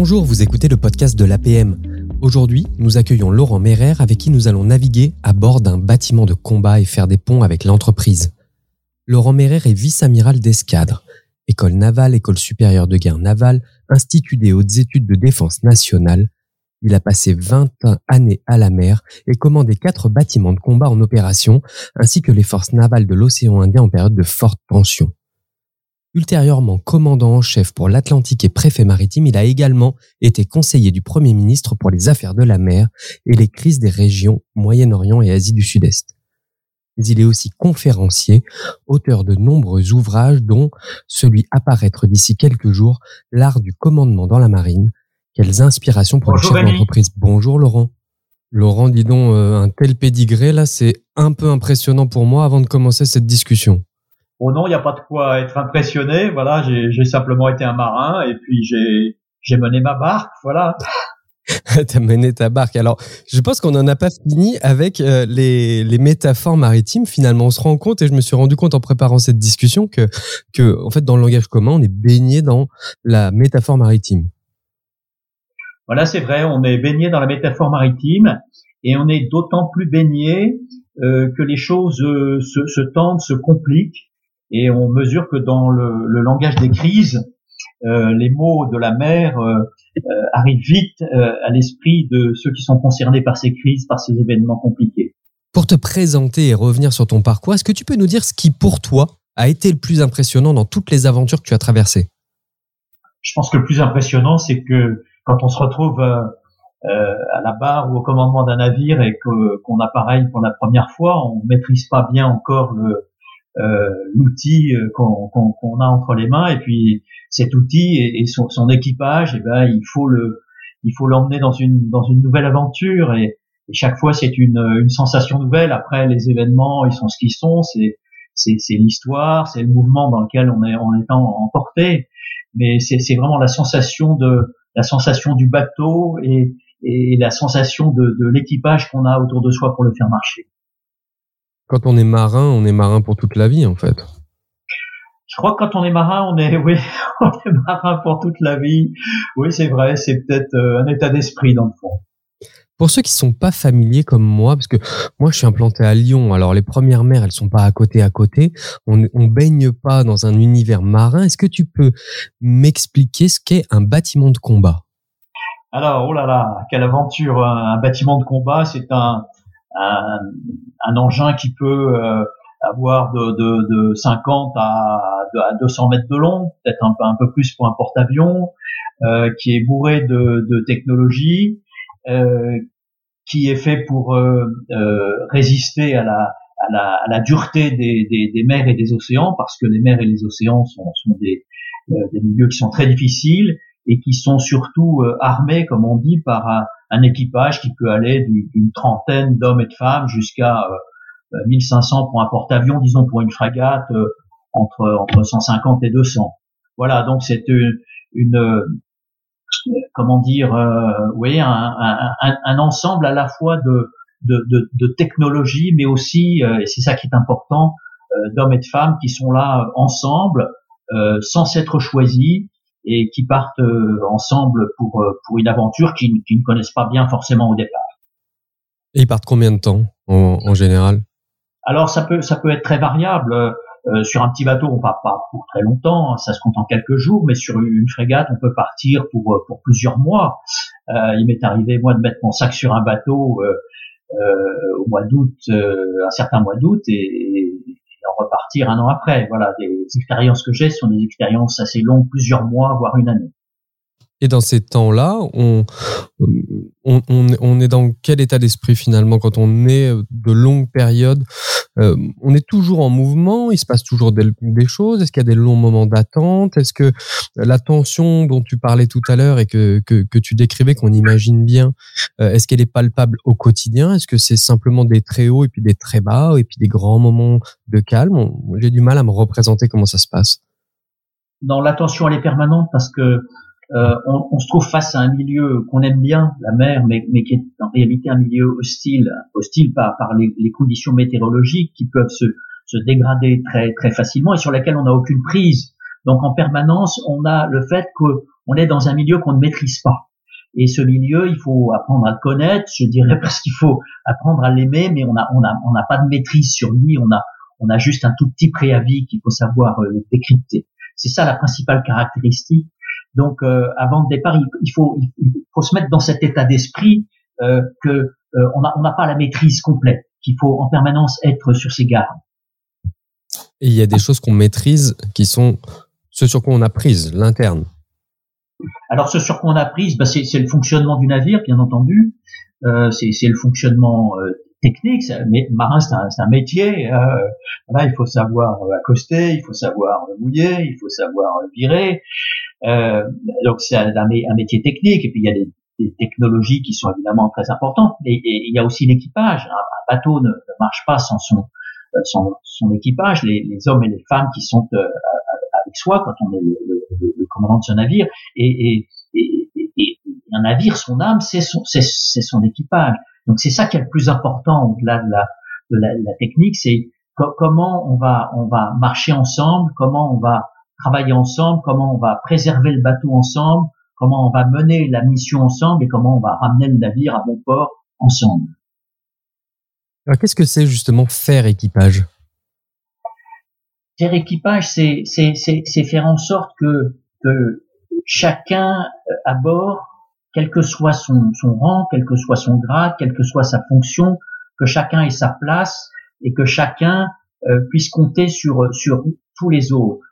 Bonjour, vous écoutez le podcast de l'APM. Aujourd'hui, nous accueillons Laurent Merer avec qui nous allons naviguer à bord d'un bâtiment de combat et faire des ponts avec l'entreprise. Laurent Merer est vice-amiral d'escadre, école navale, école supérieure de guerre navale, institut des hautes études de défense nationale. Il a passé 21 années à la mer et commandé quatre bâtiments de combat en opération, ainsi que les forces navales de l'océan Indien en période de forte tension. Ultérieurement commandant en chef pour l'Atlantique et préfet maritime, il a également été conseiller du Premier ministre pour les affaires de la mer et les crises des régions Moyen-Orient et Asie du Sud-Est. Mais il est aussi conférencier, auteur de nombreux ouvrages dont celui apparaître d'ici quelques jours, L'art du commandement dans la marine. Quelles inspirations pour Bonjour, le chef d'entreprise. Bonjour Laurent. Laurent, dis donc, euh, un tel pédigré là, c'est un peu impressionnant pour moi avant de commencer cette discussion. Bon non, il n'y a pas de quoi être impressionné. Voilà, j'ai simplement été un marin et puis j'ai j'ai mené ma barque. Voilà. T'as mené ta barque. Alors, je pense qu'on n'en a pas fini avec euh, les, les métaphores maritimes. Finalement, on se rend compte, et je me suis rendu compte en préparant cette discussion, que, que en fait, dans le langage commun, on est baigné dans la métaphore maritime. Voilà, c'est vrai. On est baigné dans la métaphore maritime et on est d'autant plus baigné euh, que les choses euh, se, se tendent, se compliquent et on mesure que dans le, le langage des crises, euh, les mots de la mer euh, euh, arrivent vite euh, à l'esprit de ceux qui sont concernés par ces crises, par ces événements compliqués. Pour te présenter et revenir sur ton parcours, est-ce que tu peux nous dire ce qui, pour toi, a été le plus impressionnant dans toutes les aventures que tu as traversées? Je pense que le plus impressionnant, c'est que quand on se retrouve euh, à la barre ou au commandement d'un navire et qu'on appareille pour la première fois, on maîtrise pas bien encore le euh, l'outil euh, qu'on a entre les mains et puis cet outil et, son, son équipage, et ben il faut le il faut l'emmener dans une dans une nouvelle aventure et, chaque fois c'est une une sensation nouvelle. Après les événements, ils sont ce qu'ils sont, c'est c'est l'histoire, c'est le mouvement dans lequel on est on est emporté mais c'est c'est vraiment la sensation de la sensation du bateau et, et la sensation de, de l'équipage qu'on a autour de soi pour le faire marcher. Quand on est marin, on est marin pour toute la vie, en fait. Je crois que quand on est marin, on est oui, on est marin pour toute la vie. Oui, c'est vrai, c'est peut-être euh, un état d'esprit dans le fond. Pour ceux qui sont pas familiers comme moi, parce que moi je suis implanté à Lyon, alors les premières mers elles sont pas à côté à côté, on, on baigne pas dans un univers marin. Est-ce que tu peux m'expliquer ce qu'est un bâtiment de combat? Alors, oh là là, quelle aventure Un, un bâtiment de combat, c'est un, un, un engin qui peut euh, avoir de, de, de 50 à, de- à 200 mètres de long, peut-être un, peu- plus pour un porte-avions, euh, qui est bourré de, de technologie, euh, qui est fait pour euh, euh, résister à la, à la, à la dureté des, des, des mers et des océans, parce que les mers et les océans sont, sont des, euh, des milieux qui sont très difficiles et qui sont surtout armés, comme on dit, par un, un équipage qui peut aller du- d'une trentaine d'hommes et de femmes jusqu'à euh, euh, 1500 pour un porte-avions, disons pour une frégate, euh, entre, entre 150 et 200. Voilà, donc c'est une, une, euh, comment dire, euh, oui, un, un, un, ensemble à la fois de, de, de, de technologie, mais aussi, euh, et c'est ça qui est important, euh, d'hommes et de femmes qui sont là euh, ensemble, euh, sans s'être choisis, et qui partent euh, ensemble pour, euh, pour une aventure qu'ils ne connaissent pas bien forcément au départ. Et ils partent combien de temps en, en général? Alors ça peut ça peut être très variable. Euh, sur un petit bateau, on va pas pour très longtemps, hein, ça se compte en quelques jours, mais sur une frégate, on peut partir pour euh, pour plusieurs mois. Euh, il m'est arrivé moi de mettre mon sac sur un bateau euh, euh, au mois d'août, euh, un certain mois d'août, et, et en repartir un an après. Voilà, des expériences que j'ai sont des expériences assez longues, plusieurs mois, voire une année. Et dans ces temps-là, on, on est dans quel état d'esprit finalement quand on est de longues périodes euh, On est toujours en mouvement, il se passe toujours des, choses. Est-ce qu'il y a des longs moments d'attente? Est-ce que la tension dont tu parlais tout à l'heure et que, que, que tu décrivais, qu'on imagine bien, euh, est-ce qu'elle est palpable au quotidien? Est-ce que c'est simplement des très hauts et puis des très bas et puis des grands moments de calme? J'ai du mal à me représenter comment ça se passe. Non, l'attention elle est permanente parce que euh, on, on, se trouve face à un milieu qu'on aime bien, la mer, mais, mais, qui est en réalité un milieu hostile, hostile par, par les, les, conditions météorologiques qui peuvent se, se, dégrader très très facilement et sur lesquelles on n'a aucune prise. Donc en permanence, on a le fait qu'on on est dans un milieu qu'on ne maîtrise pas. Et ce milieu, il faut apprendre à le connaître, je dirais, parce qu'il faut apprendre à l'aimer, mais on n'a on a, on pas de maîtrise sur lui, on a, on a juste un tout petit préavis qu'il faut savoir euh, décrypter. C'est ça la principale caractéristique. Donc, euh, avant le départ, il, faut, il, faut se mettre dans cet état d'esprit euh, que euh, on n'a on pas la maîtrise complète, qu'il faut en permanence être sur ses gardes. Et il y a des choses qu'on maîtrise qui sont ce sur quoi on a prise, l'interne. Alors, ce sur quoi on a prise, bah, c'est le fonctionnement du navire, bien entendu. Euh, c'est le fonctionnement euh, technique. Mais marin, c'est un, un, métier. Euh, il faut savoir accoster, il faut savoir mouiller, il faut savoir virer. Euh, donc, c'est un, métier technique. Et puis, il y a des, technologies qui sont évidemment très importantes. Et, il y a aussi l'équipage. Un, bateau ne, marche pas sans son, son équipage, les, hommes et les femmes qui sont avec soi quand on est le, commandant de ce navire. Et, un navire, son âme, c'est son, équipage. Donc c'est ça qui est le plus important au-delà de la, technique, c'est comment on va marcher ensemble, comment on va travailler ensemble, comment on va préserver le bateau ensemble, comment on va mener la mission ensemble et comment on va ramener le navire à bon port ensemble. Alors qu'est-ce que c'est justement faire équipage? Faire équipage, c'est, c'est, c'est, faire en sorte que, que chacun euh, à bord, quel que soit son, son rang, quel que soit son grade, quelle que soit sa fonction, que chacun ait sa place et que chacun euh, puisse compter sur, sur tous les autres.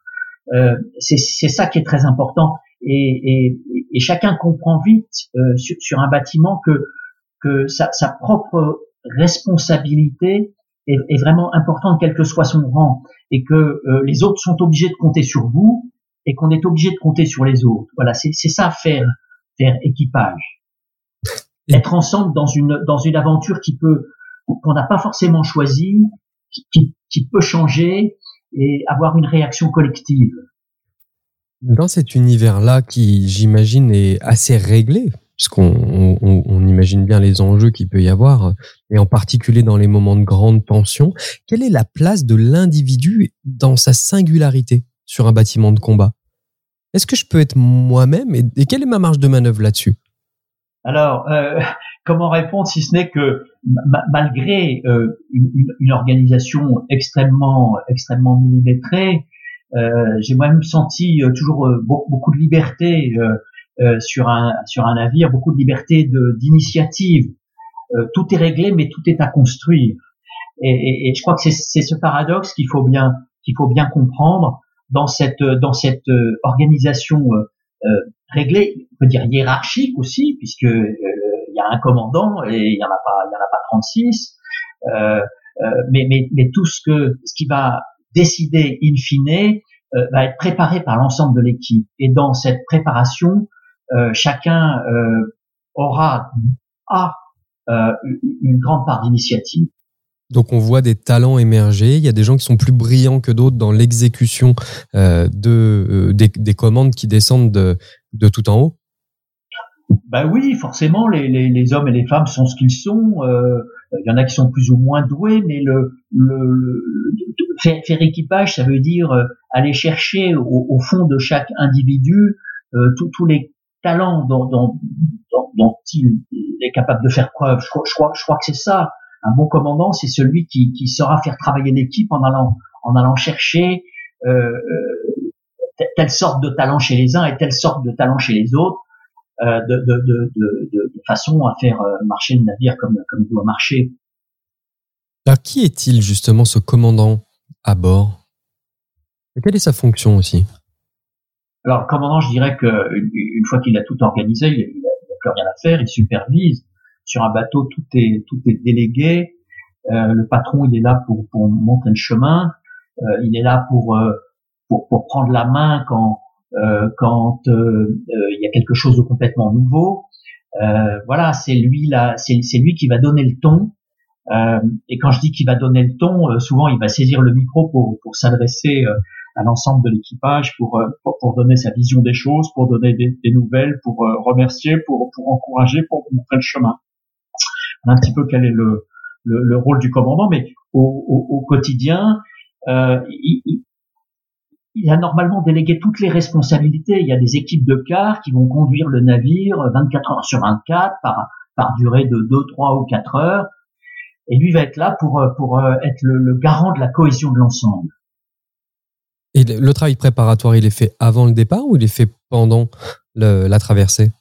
Euh, c'est, ça qui est très important. Et, et, et chacun comprend vite euh, sur, sur, un bâtiment que, que sa, sa propre responsabilité est, est, vraiment importante, quel que soit son rang, et que euh, les autres sont obligés de compter sur vous et qu'on est obligé de compter sur les autres. Voilà, c'est ça faire faire équipage. Être ensemble dans une dans une aventure qui peut qu'on n'a pas forcément choisi, qui, qui, peut changer et avoir une réaction collective. Dans cet univers-là, qui j'imagine est assez réglé, puisqu'on on, on, imagine bien les enjeux qu'il peut y avoir, et en particulier dans les moments de grande tension, quelle est la place de l'individu dans sa singularité sur un bâtiment de combat? Est-ce que je peux être moi-même et, quelle est ma marge de manœuvre là-dessus? Alors, euh, comment répondre si ce n'est que malgré euh, une, une, organisation extrêmement extrêmement millimétrée, euh, j'ai moi-même senti euh, toujours euh, beaucoup, beaucoup, de liberté euh, sur un sur un navire, beaucoup de liberté d'initiative. tout est réglé, mais tout est à construire. Et, et, et je crois que c'est ce paradoxe qu'il faut bien qu'il faut bien comprendre dans cette dans cette organisation euh, euh, réglée, on peut dire hiérarchique aussi, puisque il y a un commandant et il y en a pas il y en a pas 36. mais, mais, mais tout ce que ce qui va décider in fine va être préparé par l'ensemble de l'équipe. Et dans cette préparation, chacun aura a une grande part d'initiative. Donc on voit des talents émerger. Il y a des gens qui sont plus brillants que d'autres dans l'exécution euh, de euh, des, commandes qui descendent de, de tout en haut. Ben oui, forcément, les, les, hommes et les femmes sont ce qu'ils sont. Euh, il y en a qui sont plus ou moins doués, mais le, le, faire, équipage, ça veut dire euh, aller chercher au, fond de chaque individu tous les talents dont, dont, dont, il est capable de faire preuve. Je crois, je crois que c'est ça un bon commandant, c'est celui qui, qui saura faire travailler l'équipe en allant en allant chercher euh, euh telle sorte de talent chez les uns et telle sorte de talent chez les autres, euh, de, de, de, de, façon à faire marcher le navire comme, comme il doit marcher. Alors, qui est-il justement ce commandant à bord? Et Quelle est sa fonction aussi? Alors, le commandant, je dirais que une fois qu'il a tout organisé, il n'a plus rien à faire, il supervise, sur un bateau, tout est tout est délégué. Euh, le patron, il est là pour, pour montrer le chemin. Euh, il est là pour, euh, pour, pour prendre la main quand quand il y a quelque chose de complètement nouveau. voilà, c'est lui là, c'est c'est lui qui va donner le ton. et quand je dis qu'il va donner le ton, souvent il va saisir le micro pour pour s'adresser à l'ensemble de l'équipage pour, pour, donner sa vision des choses, pour donner des, des nouvelles, pour remercier, pour pour encourager, pour montrer le chemin un petit peu quel est le, le, rôle du commandant, mais au, quotidien, euh, il, a normalement délégué toutes les responsabilités. Il y a des équipes de quart qui vont conduire le navire 24 heures sur 24 par, par durée de 2, 3 ou 4 heures. Et lui va être là pour, pour être le, garant de la cohésion de l'ensemble. Et le travail préparatoire, il est fait avant le départ ou il est fait pendant la traversée?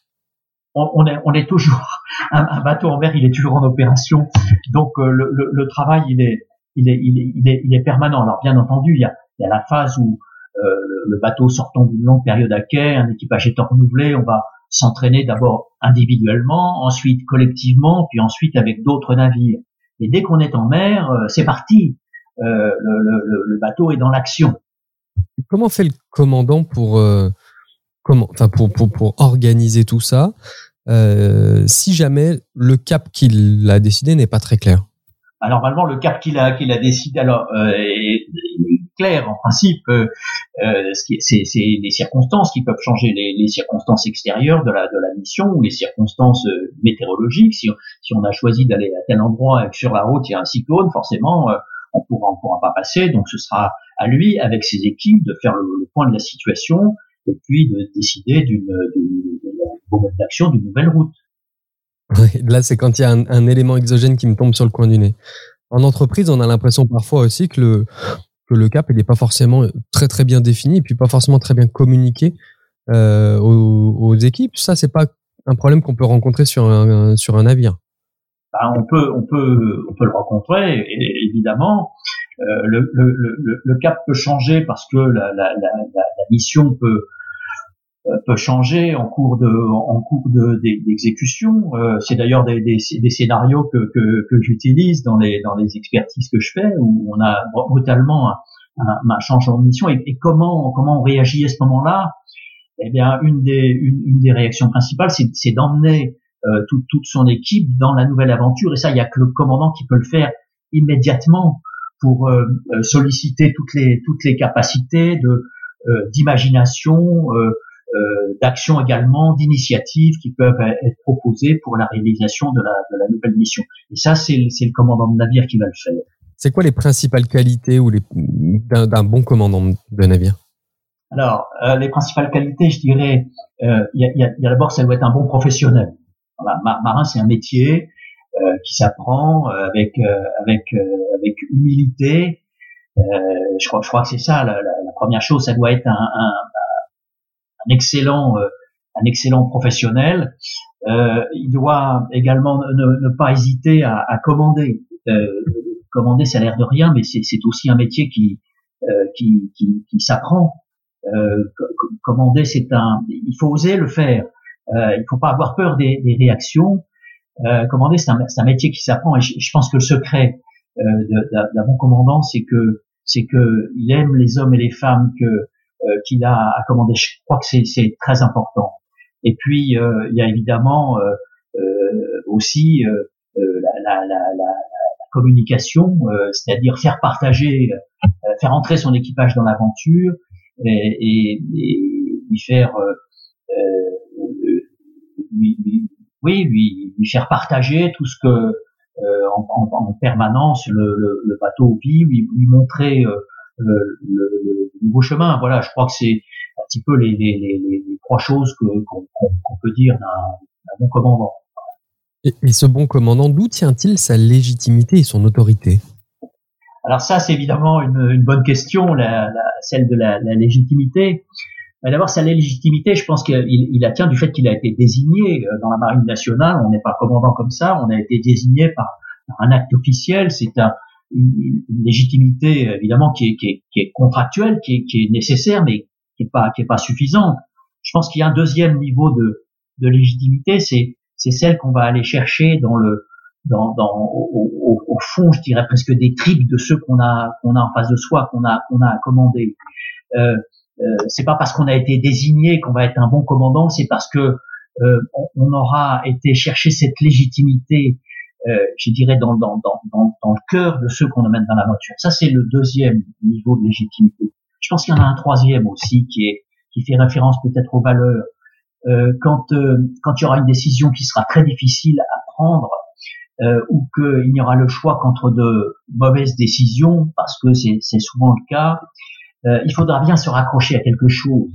On, est, on est toujours un, bateau en mer, il est toujours en opération. Donc le, le, le travail, il est, il est, il est, il est, il est permanent. Alors bien entendu, il y a, il y a la phase où euh, le bateau sortant d'une longue période à quai, un équipage est renouvelé, on va s'entraîner d'abord individuellement, ensuite collectivement, puis ensuite avec d'autres navires. Et dès qu'on est en mer, euh, c'est parti. Euh, le, le, le, bateau est dans l'action. Comment fait le commandant pour comment, enfin pour, pour, pour organiser tout ça? Si jamais le cap qu'il a décidé n'est pas très clair alors normalement, le cap qu'il a qu'il a décidé alors euh, est, clair en principe. Euh, euh c'est les circonstances qui peuvent changer, les, les, circonstances extérieures de la de la mission ou les circonstances euh, météorologiques. Si, si on a choisi d'aller à tel endroit et que sur la route il y a un cyclone, forcément euh, on pourra on pourra pas passer. Donc ce sera à lui avec ses équipes de faire le, point de la situation et puis de décider d'une d'action d'une nouvelle route. Là, c'est quand il y a un, élément exogène qui me tombe sur le coin du nez. En entreprise, on a l'impression parfois aussi que le, que le cap n'est pas forcément très très bien défini et puis pas forcément très bien communiqué euh, aux, équipes. Ça, c'est pas un problème qu'on peut rencontrer sur un, sur un navire. Bah, on peut on peut on peut le rencontrer évidemment. Euh, le, le, le, cap peut changer parce que la, la, la, la mission peut euh, peut changer en cours de en cours de d'exécution. Euh, c'est d'ailleurs des, des, des, scénarios que, que, que j'utilise dans les dans les expertises que je fais où on a brutalement un, un, changement de mission et, et, comment comment on réagit à ce moment-là? Eh bien, une des une, une des réactions principales, c'est d'emmener euh, toute, toute son équipe dans la nouvelle aventure et ça, il y a que le commandant qui peut le faire immédiatement pour euh, solliciter toutes les toutes les capacités de d'imagination, euh, euh, d'actions également, d'initiatives qui peuvent être proposées pour la réalisation de la, de la nouvelle mission. Et ça, c'est le commandant de navire qui va le faire. C'est quoi les principales qualités ou d'un bon commandant de navire? Alors, euh, les principales qualités, je dirais, euh, il y a, y a d'abord, ça doit être un bon professionnel. Voilà, marin, c'est un métier euh, qui s'apprend avec avec avec humilité. je crois, je crois que c'est ça la, la, la, première chose. Ça doit être un, un, un excellent, euh, un excellent professionnel. Euh, il doit également ne, ne pas hésiter à, à commander. Euh, commander, ça a l'air de rien, mais c'est aussi un métier qui qui, qui, qui s'apprend. commander, c'est un, il faut oser le faire. il faut pas avoir peur des, des réactions. Euh, commander, c'est un, un, métier qui s'apprend. Et je, je, pense que le secret euh, d'un bon commandant, c'est que c'est que il aime les hommes et les femmes que euh, qu'il a à commander. Je crois que c'est très important. Et puis euh, il y a évidemment euh, aussi la, la, la, la, communication, c'est-à-dire faire partager, faire entrer son équipage dans l'aventure et, lui faire lui, lui, oui, lui, lui, faire partager tout ce que euh, en, en, en, permanence le, le, le, bateau vit, lui, lui montrer euh, le, le, nouveau chemin. Voilà, je crois que c'est un petit peu les, les, les, les trois choses qu'on peut dire d'un bon commandant. Et, ce bon commandant, d'où tient-il sa légitimité et son autorité? Alors ça, c'est évidemment une, une, bonne question, la, la, celle de la, la légitimité. D'abord, sa légitimité, je pense qu'il il la tient du fait qu'il a été désigné euh, dans la marine nationale. On n'est pas commandant comme ça, on a été désigné par, par un acte officiel. C'est un, une, légitimité évidemment qui est, qui est, qui est contractuelle, qui est, qui est, nécessaire, mais qui est pas qui est pas suffisante. Je pense qu'il y a un deuxième niveau de, de légitimité, c'est c'est celle qu'on va aller chercher dans le dans, dans au, au, fond, je dirais presque des tripes de ceux qu'on a qu'on a en face de soi, qu'on a qu'on a commandé. Euh, euh, c'est pas parce qu'on a été désigné qu'on va être un bon commandant, c'est parce que euh, on, aura été chercher cette légitimité euh, je dirais, dans, dans, dans, dans, le cœur de ceux qu'on amène dans la voiture. Ça, c'est le deuxième niveau de légitimité. Je pense qu'il y en a un troisième aussi qui est qui fait référence peut-être aux valeurs. Euh, quand euh, quand il y aura une décision qui sera très difficile à prendre euh, ou qu'il n'y aura le choix qu'entre de mauvaises décisions, parce que c'est souvent le cas, euh, il faudra bien se raccrocher à quelque chose.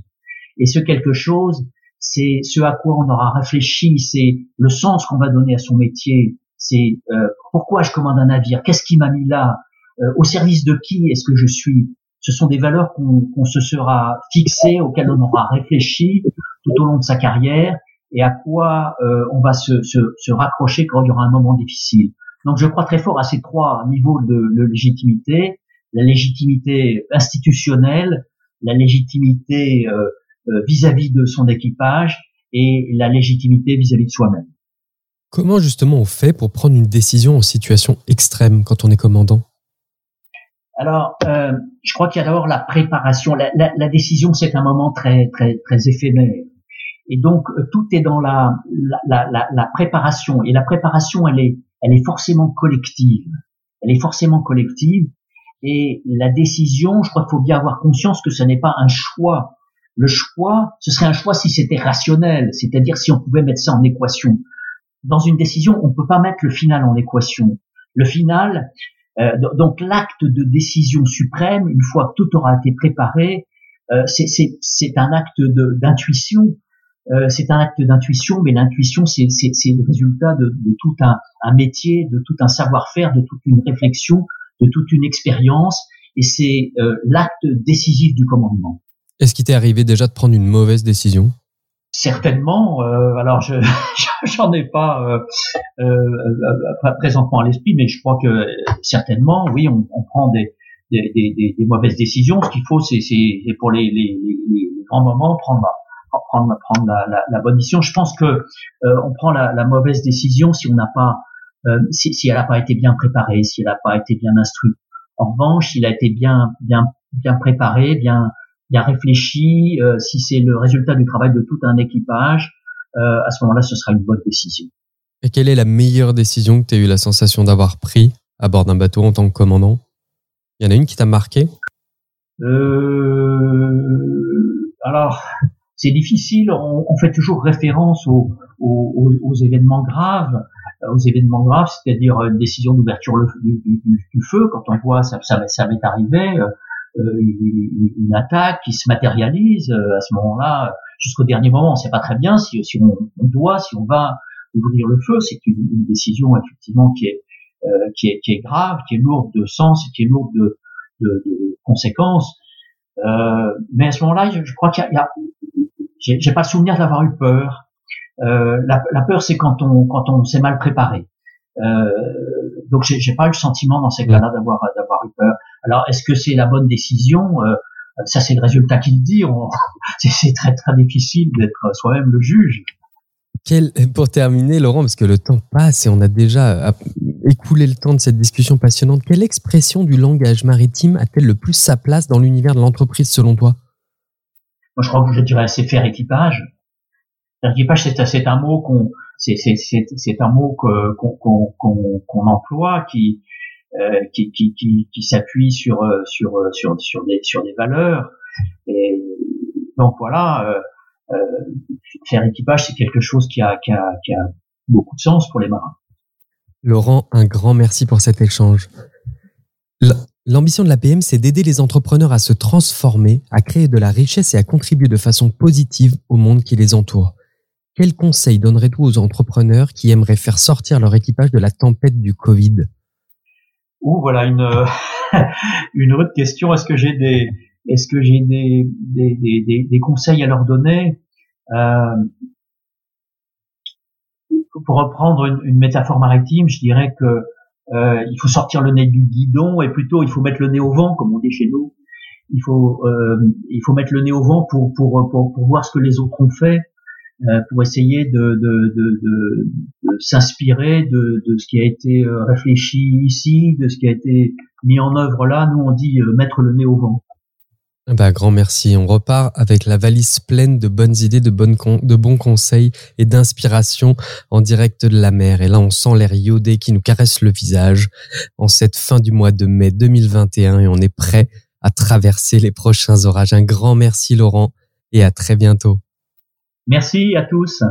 Et ce quelque chose, c'est ce à quoi on aura réfléchi, c'est le sens qu'on va donner à son métier, c'est euh, pourquoi je commande un navire, qu'est-ce qui m'a mis là, euh, au service de qui est-ce que je suis? Ce sont des valeurs qu'on se sera fixées, auxquelles on aura réfléchi tout au long de sa carrière, et à quoi euh, on va se, se, raccrocher quand il y aura un moment difficile. Donc je crois très fort à ces trois niveaux de, légitimité, la légitimité institutionnelle, la légitimité vis-à-vis -vis de son équipage et la légitimité vis-à-vis -vis de soi-même. Comment justement on fait pour prendre une décision en situation extrême quand on est commandant? Alors, euh, je crois qu'il y a d'abord la préparation. La, la, la décision, c'est un moment très très très éphémère. Et donc euh, tout est dans la, la, la, préparation. Et la préparation, elle est elle est forcément collective. Elle est forcément collective. Et la décision, je crois qu'il faut bien avoir conscience que ce n'est pas un choix. Le choix, ce serait un choix si c'était rationnel, c'est-à-dire si on pouvait mettre ça en équation dans une décision, on ne peut pas mettre le final en équation. Le final, euh, donc l'acte de décision suprême, une fois que tout aura été préparé, euh, c'est un acte d'intuition. Euh, c'est un acte d'intuition, mais l'intuition, c'est le résultat de, de tout un, un, métier, de tout un savoir-faire, de toute une réflexion, de toute une expérience, et c'est euh, l'acte décisif du commandement. Est-ce qu'il t'est arrivé déjà de prendre une mauvaise décision? Certainement. Euh, alors, je j'en ai pas euh, euh, présentement à l'esprit, mais je crois que certainement, oui, on, on prend des, des, des, des, mauvaises décisions. Ce qu'il faut, c'est pour les, les, les, grands moments prendre prendre prendre la, la, la bonne décision. Je pense que euh, on prend la, la, mauvaise décision si on n'a pas si, si elle n'a pas été bien préparée, si elle n'a pas été bien instruite. En revanche, s'il a été bien bien bien préparé, bien bien réfléchi, euh, si c'est le résultat du travail de tout un équipage, euh, à ce moment-là, ce sera une bonne décision. Et quelle est la meilleure décision que tu as eu la sensation d'avoir pris à bord d'un bateau en tant que commandant? Il y en a une qui t'a marqué? Euh, Alors, c'est difficile. On, on, fait toujours référence aux, aux, aux, événements graves, aux événements graves, c'est-à-dire une décision d'ouverture du, du, du, feu. Quand on voit ça, ça, ça m'est arrivé. Euh, une, attaque qui se matérialise euh, à ce moment-là jusqu'au dernier moment. On sait pas très bien si, si on, doit si on va ouvrir le feu. C'est une, une, décision effectivement qui est, euh, qui est qui est grave qui est lourde de sens et qui est lourde de, de, de conséquences. Euh, mais à ce moment-là je, je crois qu'il y a, j'ai pas le souvenir d'avoir eu peur. Euh, la, la, peur c'est quand on quand on s'est mal préparé. Euh, donc j'ai pas eu le sentiment dans ces cas-là d'avoir d'avoir eu peur. Alors, est-ce que c'est la bonne décision? Euh, Ça, c'est le résultat qui le dit. C'est très très difficile d'être soi-même le juge. Quel, pour terminer, Laurent, parce que le temps passe et on a déjà euh, écoulé le temps de cette discussion passionnante, quelle expression du langage maritime a-t-elle le plus sa place dans l'univers de l'entreprise selon toi? Moi, je crois que je dirais c'est faire équipage. L'équipage, c'est un mot qu'on, c'est un mot qu'on emploie qui qui, qui, qui, s'appuie sur, euh, sur, euh, sur, sur, des, sur des valeurs. Donc voilà, euh, faire équipage, c'est quelque chose qui a, qui, a, qui a beaucoup de sens pour les marins. Laurent, un grand merci pour cet échange. L'ambition de l'APM, c'est d'aider les entrepreneurs à se transformer, à créer de la richesse et à contribuer de façon positive au monde qui les entoure. Quel conseil donnerais-tu aux entrepreneurs qui aimeraient faire sortir leur équipage de la tempête du Covid? Ou voilà une une autre question. Est-ce que j'ai des est-ce que j'ai des, des, des, conseils à leur donner euh, Pour reprendre une, métaphore maritime, je dirais que euh, il faut sortir le nez du guidon et plutôt il faut mettre le nez au vent, comme on dit chez nous. Il faut euh, il faut mettre le nez au vent pour, pour, pour, voir ce que les autres ont fait euh, pour essayer de, s'inspirer de, ce qui a été euh, réfléchi ici, de ce qui a été mis en œuvre là. Nous, on dit euh, mettre le nez au vent. Bah, grand merci. On repart avec la valise pleine de bonnes idées, de, bonnes de bons conseils et d'inspiration en direct de la mer. Et là, on sent l'air iodé qui nous caresse le visage en cette fin du mois de mai 2021 et on est prêt à traverser les prochains orages. Un grand merci Laurent et à très bientôt. Merci à tous.